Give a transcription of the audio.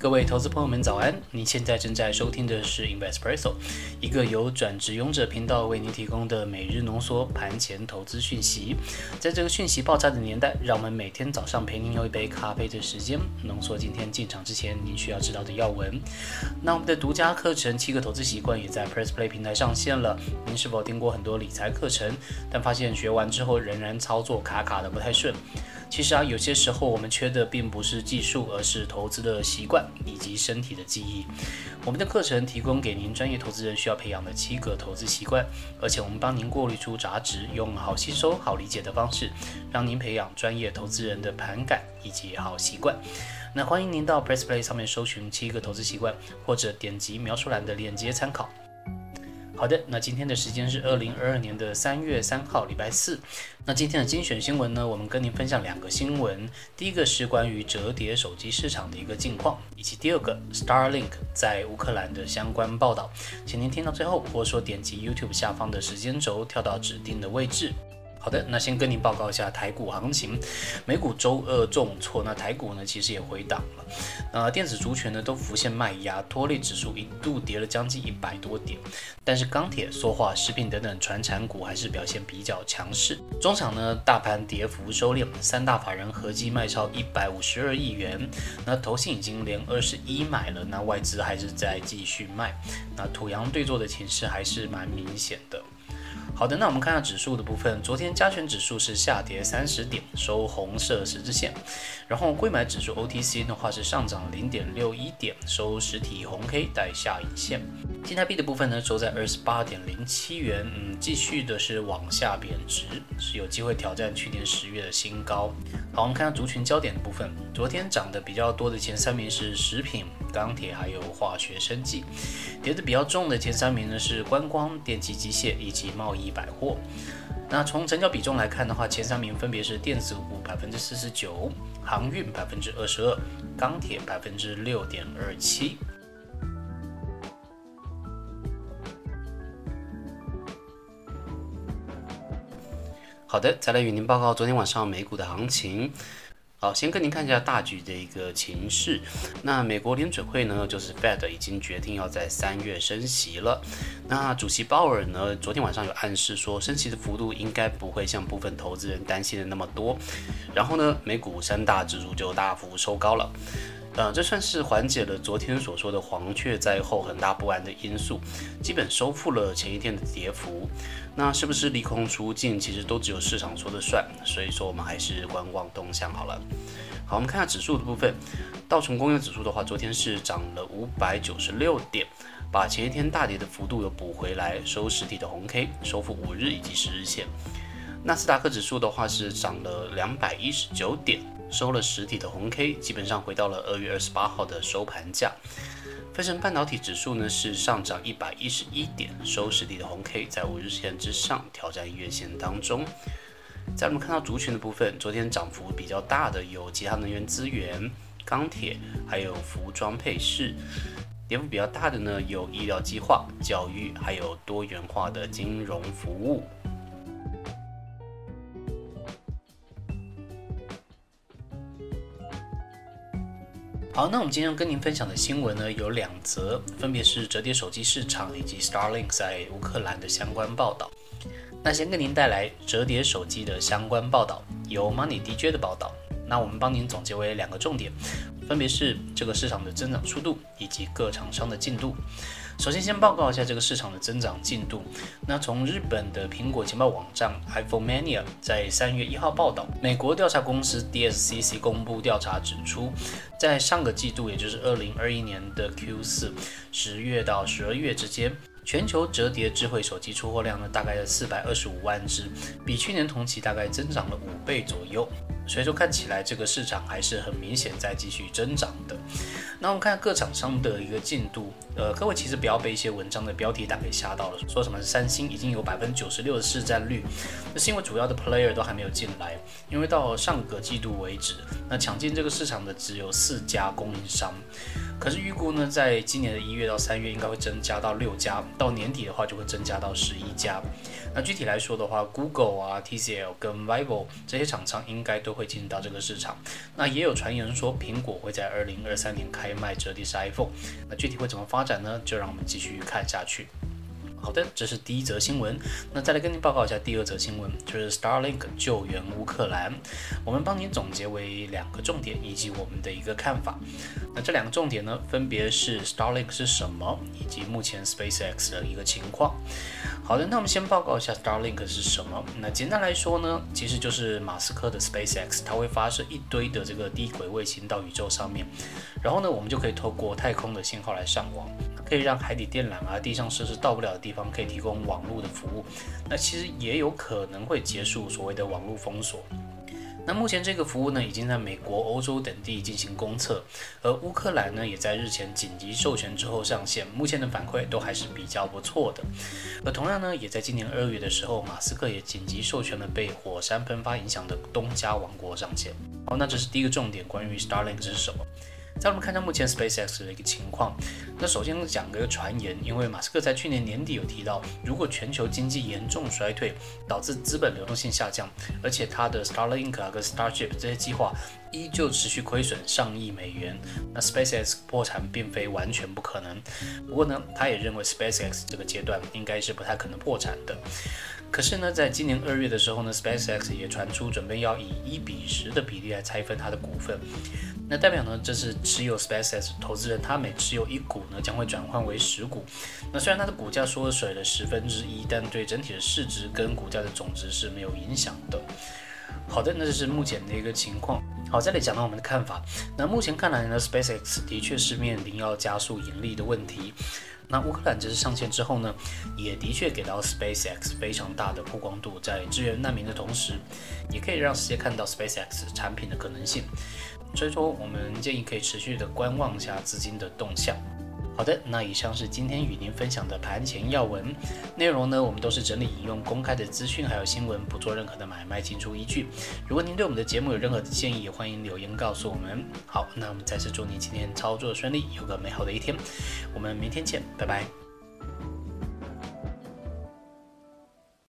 各位投资朋友们，早安！您现在正在收听的是 Investpresso，一个由转职勇者频道为您提供的每日浓缩盘前投资讯息。在这个讯息爆炸的年代，让我们每天早上陪您用一杯咖啡的时间，浓缩今天进场之前您需要知道的要闻。那我们的独家课程《七个投资习惯》也在 Press Play 平台上线了。您是否听过很多理财课程，但发现学完之后仍然操作卡卡的不太顺？其实啊，有些时候我们缺的并不是技术，而是投资的习惯以及身体的记忆。我们的课程提供给您专业投资人需要培养的七个投资习惯，而且我们帮您过滤出杂质，用好吸收、好理解的方式，让您培养专业投资人的盘感以及好习惯。那欢迎您到 Press Play 上面搜寻七个投资习惯，或者点击描述栏的链接参考。好的，那今天的时间是二零二二年的三月三号，礼拜四。那今天的精选新闻呢，我们跟您分享两个新闻。第一个是关于折叠手机市场的一个近况，以及第二个 Starlink 在乌克兰的相关报道。请您听到最后，或者说点击 YouTube 下方的时间轴，跳到指定的位置。好的，那先跟您报告一下台股行情。美股周二重挫，那台股呢其实也回档了。呃，电子族群呢都浮现卖压，拖累指数一度跌了将近一百多点。但是钢铁、塑化、食品等等传产股还是表现比较强势。中场呢，大盘跌幅收敛，三大法人合计卖超一百五十二亿元。那投信已经连二十一买了，那外资还是在继续卖。那土洋对坐的情势还是蛮明显的。好的，那我们看下指数的部分。昨天加权指数是下跌三十点，收红色十字线。然后贵买指数 OTC 的话是上涨零点六一点，收实体红 K 带下影线。新台币的部分呢，收在二十八点零七元，嗯，继续的是往下贬值，是有机会挑战去年十月的新高。好，我们看下族群焦点的部分。昨天涨得比较多的前三名是食品、钢铁还有化学生计，跌得比较重的前三名呢是观光、电气机械以及贸易。百货，那从成交比重来看的话，前三名分别是电子股百分之四十九，航运百分之二十二，钢铁百分之六点二七。好的，再来与您报告昨天晚上美股的行情。好，先跟您看一下大局的一个情势。那美国联准会呢，就是 Fed 已经决定要在三月升息了。那主席鲍尔呢，昨天晚上有暗示说，升息的幅度应该不会像部分投资人担心的那么多。然后呢，美股三大指数就大幅收高了。呃，这算是缓解了昨天所说的黄雀在后很大不安的因素，基本收复了前一天的跌幅。那是不是利空出尽，其实都只有市场说的算。所以说我们还是观望动向好了。好，我们看下指数的部分，道琼工业指数的话，昨天是涨了五百九十六点，把前一天大跌的幅度又补回来，收实体的红 K，收复五日以及十日线。纳斯达克指数的话是涨了两百一十九点。收了实体的红 K，基本上回到了二月二十八号的收盘价。飞成半导体指数呢是上涨一百一十一点，收实体的红 K 在五日线之上，挑战月线当中。在我们看到族群的部分，昨天涨幅比较大的有其他能源资源、钢铁，还有服装配饰；跌幅比较大的呢有医疗计划、教育，还有多元化的金融服务。好，那我们今天跟您分享的新闻呢有两则，分别是折叠手机市场以及 Starlink 在乌克兰的相关报道。那先跟您带来折叠手机的相关报道，由 Money DJ 的报道。那我们帮您总结为两个重点，分别是这个市场的增长速度以及各厂商的进度。首先，先报告一下这个市场的增长进度。那从日本的苹果情报网站 iPhone Mania 在三月一号报道，美国调查公司 DSCC 公布调查指出，在上个季度，也就是二零二一年的 Q 四，十月到十二月之间，全球折叠智慧手机出货量呢，大概是四百二十五万只，比去年同期大概增长了五倍左右。所以说看起来这个市场还是很明显在继续增长的。那我们看各厂商的一个进度，呃，各位其实不要被一些文章的标题党给吓到了，说什么三星已经有百分之九十六的市占率，那是因为主要的 player 都还没有进来，因为到上个季度为止，那抢进这个市场的只有四家供应商。可是预估呢，在今年的一月到三月应该会增加到六家，到年底的话就会增加到十一家。那具体来说的话，Google 啊、TCL 跟 Vivo 这些厂商应该都。会进入到这个市场。那也有传言说，苹果会在二零二三年开卖折叠式 iPhone。那具体会怎么发展呢？就让我们继续看下去。好的，这是第一则新闻。那再来跟您报告一下第二则新闻，就是 Starlink 救援乌克兰。我们帮您总结为两个重点以及我们的一个看法。那这两个重点呢，分别是 Starlink 是什么，以及目前 SpaceX 的一个情况。好的，那我们先报告一下 Starlink 是什么。那简单来说呢，其实就是马斯克的 SpaceX，它会发射一堆的这个低轨卫星到宇宙上面，然后呢，我们就可以透过太空的信号来上网。可以让海底电缆啊、地上设施到不了的地方，可以提供网络的服务。那其实也有可能会结束所谓的网络封锁。那目前这个服务呢，已经在美国、欧洲等地进行公测，而乌克兰呢，也在日前紧急授权之后上线。目前的反馈都还是比较不错的。而同样呢，也在今年二月的时候，马斯克也紧急授权了被火山喷发影响的东加王国上线。好，那这是第一个重点，关于 Starlink 是什么？再我们看一下目前 SpaceX 的一个情况。那首先讲个传言，因为马斯克在去年年底有提到，如果全球经济严重衰退，导致资本流动性下降，而且他的 Starlink 啊跟 Starship 这些计划依旧持续亏损上亿美元，那 SpaceX 破产并非完全不可能。不过呢，他也认为 SpaceX 这个阶段应该是不太可能破产的。可是呢，在今年二月的时候呢，SpaceX 也传出准备要以一比十的比例来拆分它的股份。那代表呢，这是持有 SpaceX 投资人，他每持有一股呢，将会转换为十股。那虽然它的股价缩水了十分之一，但对整体的市值跟股价的总值是没有影响的。好的，那这是目前的一个情况。好，这里讲到我们的看法。那目前看来呢，SpaceX 的确是面临要加速盈利的问题。那乌克兰这次上线之后呢，也的确给到 SpaceX 非常大的曝光度，在支援难民的同时，也可以让世界看到 SpaceX 产品的可能性。所以说，我们建议可以持续的观望一下资金的动向。好的，那以上是今天与您分享的盘前要闻内容呢，我们都是整理引用公开的资讯还有新闻，不做任何的买卖进出依据。如果您对我们的节目有任何的建议，欢迎留言告诉我们。好，那我们再次祝您今天操作顺利，有个美好的一天。我们明天见，拜拜。